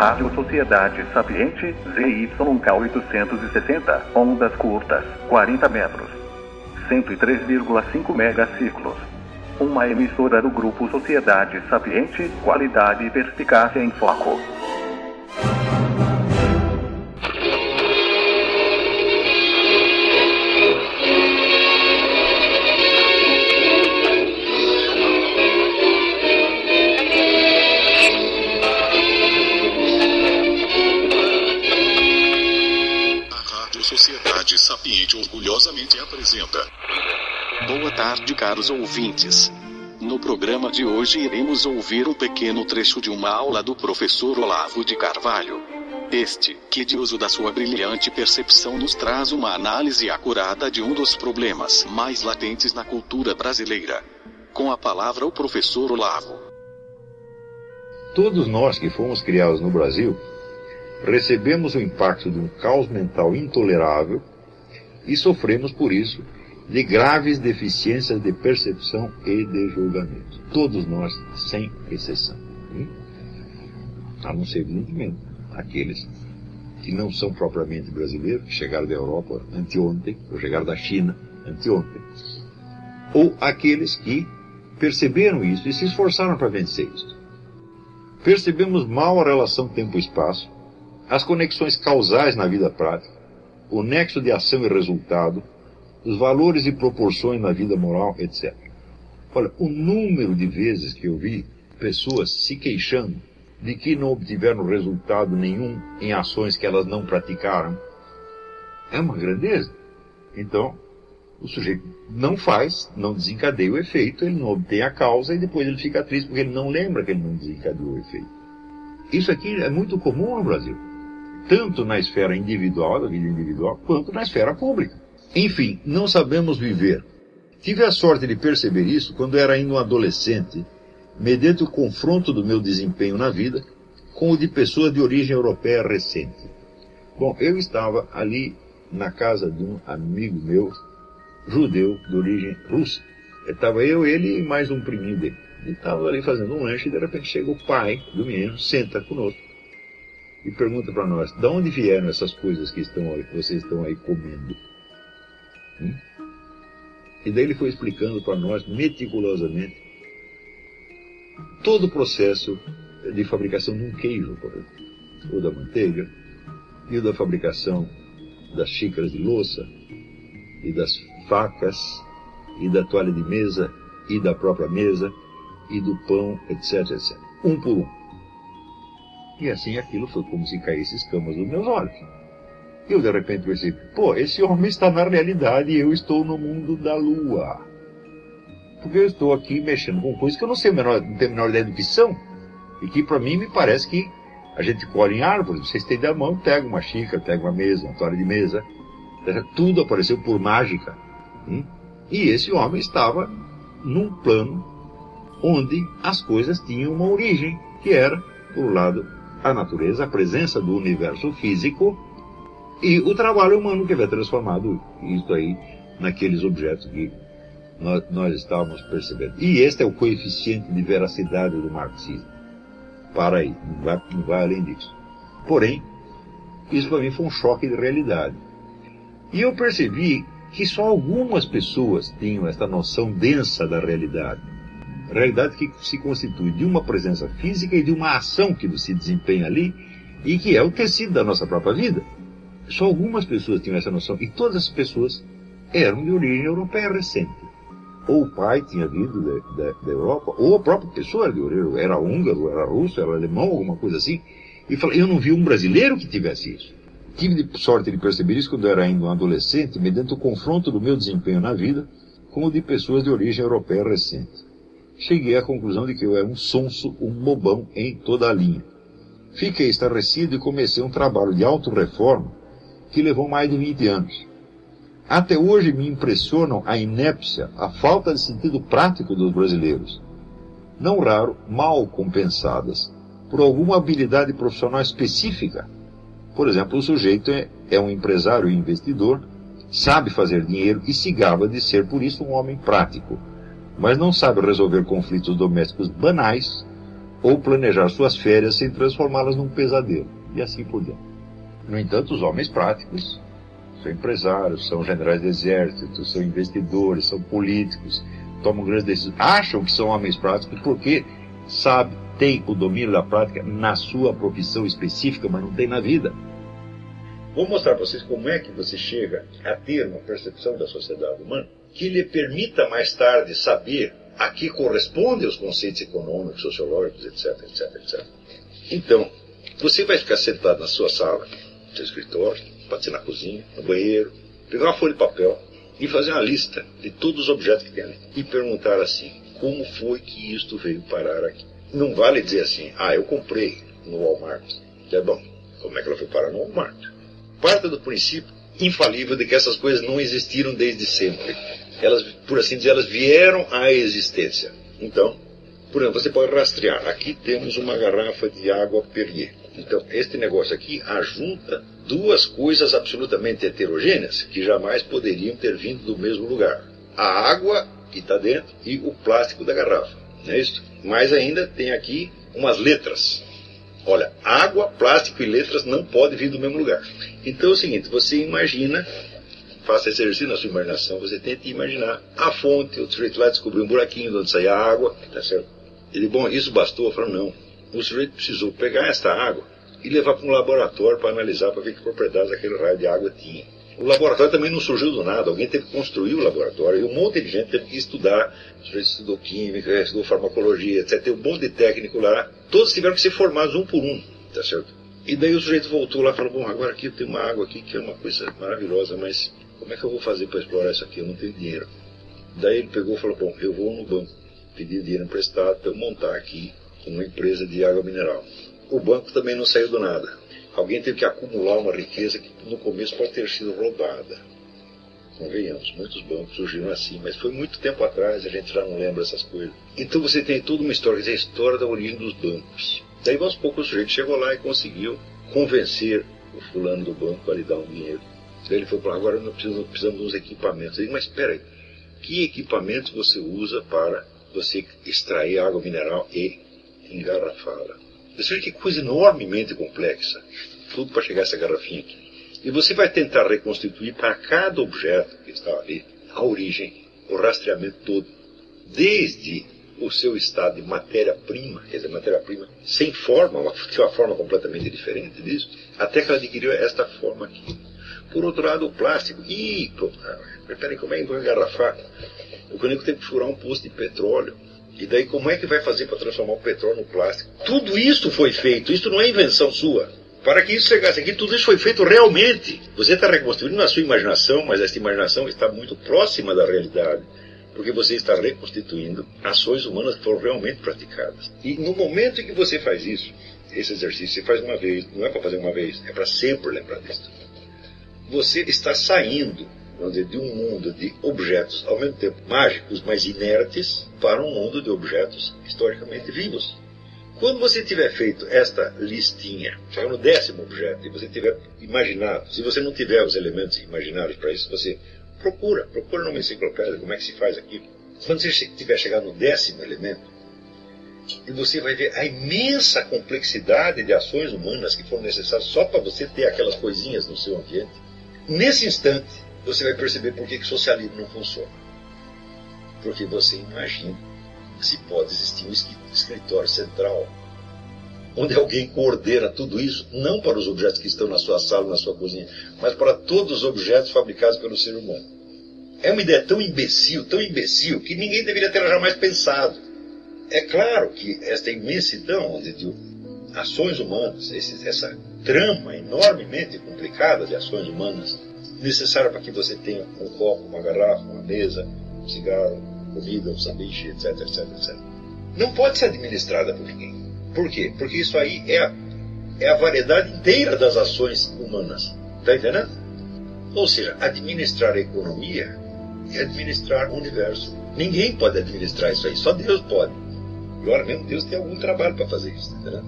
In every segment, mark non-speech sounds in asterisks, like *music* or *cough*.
Rádio Sociedade Sapiente ZYK 860, ondas curtas, 40 metros, 103,5 megaciclos. Uma emissora do Grupo Sociedade Sapiente, qualidade e perspicácia em foco. Caros ouvintes. No programa de hoje iremos ouvir um pequeno trecho de uma aula do professor Olavo de Carvalho. Este, que de uso da sua brilhante percepção nos traz uma análise acurada de um dos problemas mais latentes na cultura brasileira. Com a palavra o professor Olavo. Todos nós que fomos criados no Brasil recebemos o impacto de um caos mental intolerável e sofremos por isso de graves deficiências de percepção e de julgamento. Todos nós, sem exceção. Hein? A não ser, evidentemente, aqueles que não são propriamente brasileiros, que chegaram da Europa anteontem, ou chegaram da China anteontem. Ou aqueles que perceberam isso e se esforçaram para vencer isso. Percebemos mal a relação tempo-espaço, as conexões causais na vida prática, o nexo de ação e resultado, os valores e proporções na vida moral, etc. Olha, o número de vezes que eu vi pessoas se queixando de que não obtiveram resultado nenhum em ações que elas não praticaram é uma grandeza. Então, o sujeito não faz, não desencadeia o efeito, ele não obtém a causa e depois ele fica triste porque ele não lembra que ele não desencadeou o efeito. Isso aqui é muito comum no Brasil tanto na esfera individual, da vida individual, quanto na esfera pública. Enfim, não sabemos viver. Tive a sorte de perceber isso quando era ainda um adolescente, mediante o confronto do meu desempenho na vida com o de pessoas de origem europeia recente. Bom, eu estava ali na casa de um amigo meu, judeu de origem russa. Estava eu, ele e mais um priminho dele. Ele estava ali fazendo um lanche e de repente chega o pai do menino, senta conosco e pergunta para nós: de onde vieram essas coisas que, estão, que vocês estão aí comendo? Hum? E daí ele foi explicando para nós meticulosamente todo o processo de fabricação de um queijo, por exemplo, ou da manteiga, e o da fabricação das xícaras de louça, e das facas, e da toalha de mesa, e da própria mesa, e do pão, etc, etc. Um por um. E assim aquilo foi como se caísse escamas dos meus olhos. Eu de repente pensei, pô, esse homem está na realidade e eu estou no mundo da lua. Porque eu estou aqui mexendo com coisas que eu não sei menor, não tenho a menor ideia do que são. E que para mim me parece que a gente colhe em árvores, você estende a mão, pega uma xícara, pega uma mesa, uma toalha de mesa. Tudo apareceu por mágica. Hum? E esse homem estava num plano onde as coisas tinham uma origem, que era, por um lado, a natureza, a presença do universo físico e o trabalho humano que havia transformado isso aí naqueles objetos que nós, nós estávamos percebendo. E este é o coeficiente de veracidade do marxismo. Para aí, não vai, não vai além disso. Porém, isso para mim foi um choque de realidade. E eu percebi que só algumas pessoas tinham esta noção densa da realidade realidade que se constitui de uma presença física e de uma ação que se desempenha ali e que é o tecido da nossa própria vida. Só algumas pessoas tinham essa noção e todas as pessoas eram de origem europeia recente. Ou o pai tinha vindo da, da, da Europa, ou a própria pessoa era de origem, era húngaro, era russo, era alemão, alguma coisa assim. E falei, eu não vi um brasileiro que tivesse isso. Tive sorte de perceber isso quando eu era ainda um adolescente, mediante o confronto do meu desempenho na vida com o de pessoas de origem europeia recente cheguei à conclusão de que eu era um sonso, um bobão em toda a linha. Fiquei estarrecido e comecei um trabalho de autorreforma que levou mais de 20 anos. Até hoje me impressionam a inépcia, a falta de sentido prático dos brasileiros, não raro mal compensadas por alguma habilidade profissional específica. Por exemplo, o sujeito é, é um empresário e investidor, sabe fazer dinheiro e se gaba de ser, por isso, um homem prático mas não sabe resolver conflitos domésticos banais ou planejar suas férias sem transformá-las num pesadelo, e assim por diante. No entanto, os homens práticos são empresários, são generais de exército, são investidores, são políticos, tomam grandes decisões, acham que são homens práticos porque sabe, tem o domínio da prática na sua profissão específica, mas não tem na vida. Vou mostrar para vocês como é que você chega a ter uma percepção da sociedade humana que lhe permita mais tarde saber a que correspondem os conceitos econômicos, sociológicos, etc, etc, etc. Então, você vai ficar sentado na sua sala, no seu escritório, pode ser na cozinha, no banheiro, pegar uma folha de papel e fazer uma lista de todos os objetos que tem ali e perguntar assim, como foi que isto veio parar aqui? Não vale dizer assim, ah, eu comprei no Walmart. É bom, como é que ela foi parar no Walmart? Parta do princípio infalível de que essas coisas não existiram desde sempre. Elas, por assim dizer, elas vieram à existência. Então, por exemplo, você pode rastrear. Aqui temos uma garrafa de água Perrier. Então, este negócio aqui ajunta duas coisas absolutamente heterogêneas que jamais poderiam ter vindo do mesmo lugar: a água que está dentro e o plástico da garrafa. Não é isso? Mais ainda, tem aqui umas letras. Olha, água, plástico e letras não podem vir do mesmo lugar. Então é o seguinte: você imagina, faça esse exercício na sua imaginação, você tenta imaginar a fonte, o sujeito lá descobriu um buraquinho de onde saía a água, tá certo? Ele, bom, isso bastou? Eu falo, não. O sujeito precisou pegar esta água e levar para um laboratório para analisar para ver que propriedades aquele raio de água tinha. O laboratório também não surgiu do nada, alguém teve que construir o laboratório e um monte de gente teve que estudar. O sujeito estudou química, estudou farmacologia, etc. Tem um monte de técnico lá. Todos tiveram que ser formados um por um, tá certo? E daí o sujeito voltou lá e falou: Bom, agora aqui eu tenho uma água aqui que é uma coisa maravilhosa, mas como é que eu vou fazer para explorar isso aqui? Eu não tenho dinheiro. Daí ele pegou e falou: Bom, eu vou no banco pedir dinheiro emprestado para eu montar aqui uma empresa de água mineral. O banco também não saiu do nada. Alguém teve que acumular uma riqueza que no começo pode ter sido roubada. Convenhamos, muitos bancos surgiram assim, mas foi muito tempo atrás, a gente já não lembra essas coisas. Então você tem toda uma história, é a história da origem dos bancos. Daí, aos poucos, o sujeito chegou lá e conseguiu convencer o fulano do banco a lhe dar um dinheiro. Daí ele falou, agora nós precisamos, precisamos de uns equipamentos. Eu mas espera aí, que equipamentos você usa para você extrair água mineral e engarrafá-la? Você vê que coisa enormemente complexa. Tudo para chegar a essa garrafinha aqui. E você vai tentar reconstituir para cada objeto que está ali a origem, o rastreamento todo. Desde o seu estado de matéria-prima, quer dizer, matéria-prima sem forma, uma, *laughs* uma forma completamente diferente disso, até que ela adquiriu esta forma aqui. Por outro lado, o plástico. Ih, peraí, como é que eu vou engarrafar? O Canico tem que furar um poço de petróleo. E daí como é que vai fazer para transformar o petróleo no plástico? Tudo isso foi feito, isso não é invenção sua. Para que isso chegasse aqui, tudo isso foi feito realmente. Você está reconstruindo na sua imaginação, mas essa imaginação está muito próxima da realidade. Porque você está reconstituindo ações humanas que foram realmente praticadas. E no momento em que você faz isso, esse exercício você faz uma vez, não é para fazer uma vez, é para sempre lembrar disso. Você está saindo de um mundo de objetos ao mesmo tempo mágicos, mas inertes, para um mundo de objetos historicamente vivos. Quando você tiver feito esta listinha, chegar no décimo objeto, e você tiver imaginado, se você não tiver os elementos imaginários para isso, você procura, procura numa enciclopédia como é que se faz aqui. Quando você tiver chegado no décimo elemento, e você vai ver a imensa complexidade de ações humanas que foram necessárias só para você ter aquelas coisinhas no seu ambiente. Nesse instante, você vai perceber por que, o socialismo não funciona. Porque você imagina se pode existir um escritório central onde alguém coordena tudo isso, não para os objetos que estão na sua sala, na sua cozinha, mas para todos os objetos fabricados pelo ser humano. É uma ideia tão imbecil, tão imbecil, que ninguém deveria ter jamais pensado. É claro que esta imensidão de ações humanas, essa trama enormemente complicada de ações humanas, necessária para que você tenha um copo, uma garrafa, uma mesa, um cigarro, comida, um sanduíche, etc, etc, etc. Não pode ser administrada por ninguém. Por quê? Porque isso aí é a, é a variedade inteira das ações humanas. Está entendendo? Ou seja, administrar a economia é administrar o universo. Ninguém pode administrar isso aí, só Deus pode. Agora mesmo Deus tem algum trabalho para fazer isso, entendeu?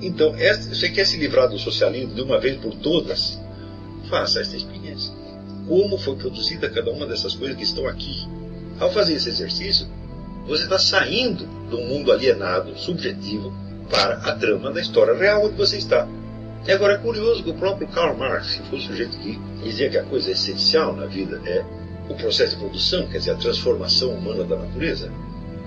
Então, você quer se livrar do socialismo de uma vez por todas? Faça esta experiência. Como foi produzida cada uma dessas coisas que estão aqui? Ao fazer esse exercício, Você está saindo do mundo alienado, subjetivo, para a trama da história real onde você está. E agora é curioso que o próprio Karl Marx, que foi o sujeito que dizia que a coisa essencial na vida é o processo de produção, quer dizer, a transformação humana da natureza,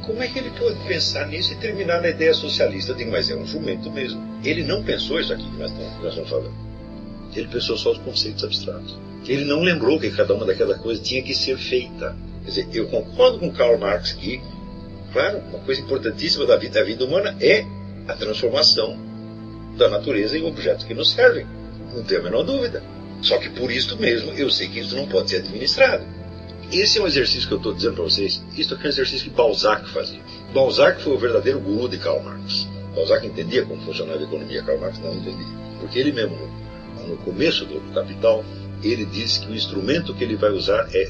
como é que ele pode pensar nisso e terminar na ideia socialista? Eu digo, mas é um jumento mesmo. Ele não pensou isso aqui que nós estamos falando. Ele pensou só os conceitos abstratos. Ele não lembrou que cada uma daquelas coisas tinha que ser feita. Quer dizer, eu concordo com Karl Marx que, claro, uma coisa importantíssima da vida, da vida humana é a transformação da natureza em objetos que nos servem. Não tenho a menor dúvida. Só que por isso mesmo eu sei que isso não pode ser administrado. Esse é um exercício que eu estou dizendo para vocês. Isso aqui é um exercício que Balzac fazia. Balzac foi o verdadeiro guru de Karl Marx. Balzac entendia como funcionava a economia, Karl Marx não entendia. Porque ele mesmo, no, começo do Capital, ele diz que o instrumento que ele vai usar é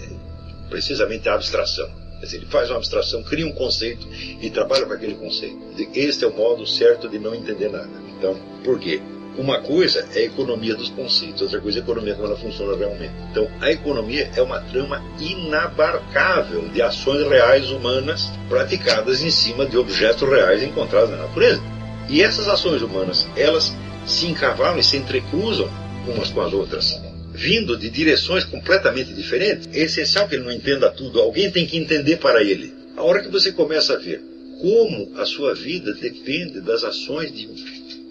precisamente a abstração. Quer dizer, ele faz uma abstração, cria um conceito e trabalha com aquele conceito. Este é o modo certo de não entender nada. Então, por quê? Uma coisa é a economia dos conceitos, outra coisa é a economia como ela funciona realmente. Então, a economia é uma trama inabarcável de ações reais humanas praticadas em cima de objetos reais encontrados na natureza. E essas ações humanas, elas se encavalam e se entrecruzam umas com as outras, vindo de direções completamente diferentes. É essencial que ele não entenda tudo, alguém tem que entender para ele. A hora que você começa a ver como a sua vida depende das ações de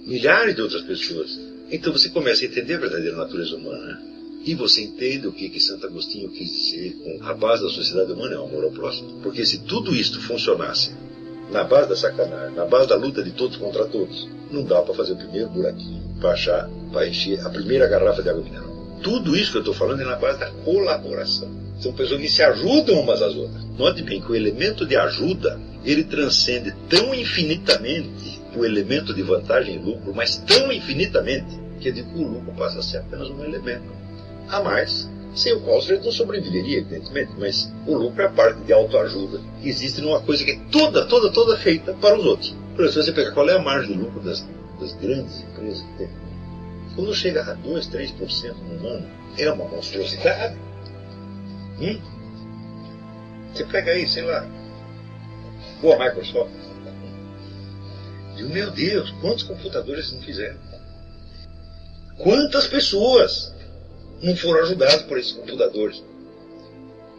milhares de outras pessoas. Então você começa a entender a verdadeira natureza humana. E você entende o que, que Santo Agostinho quis dizer com a base da sociedade humana é o amor ao próximo. Porque se tudo isto funcionasse na base da sacanagem, na base da luta de todos contra todos, não dá para fazer o primeiro buraquinho para achar, para encher a primeira garrafa de água mineral. Tudo isso que eu estou falando é na base da colaboração. São pessoas que se ajudam umas às outras. Note bem que o elemento de ajuda ele transcende tão infinitamente o elemento de vantagem e lucro, mas tão infinitamente que o lucro passa a ser apenas um elemento a mais, sem o qual o sujeito não sobreviveria, evidentemente, mas o lucro é a parte de autoajuda que existe numa coisa que é toda, toda, toda feita para os outros. Por exemplo, você pegar qual é a margem de lucro das, das grandes empresas que tem, quando chega a 2, 3% no ano, é uma monstruosidade. Hum? Você pega aí, sei lá, boa Microsoft, Digo, meu Deus, quantos computadores não fizeram? Quantas pessoas não foram ajudadas por esses computadores?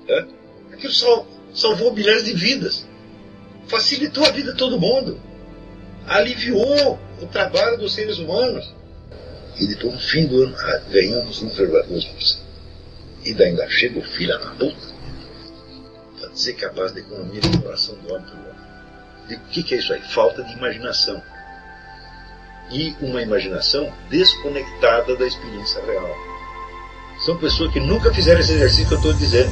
É? Aquilo sal, salvou milhares de vidas. Facilitou a vida de todo mundo. Aliviou o trabalho dos seres humanos. E depois, no fim do ano, ah, ganhamos um E daí ainda chega o filho na puta para dizer que a base da economia é a coração do homem pelo homem. O que, que é isso aí? Falta de imaginação. E uma imaginação desconectada da experiência real. São pessoas que nunca fizeram esse exercício que eu estou dizendo.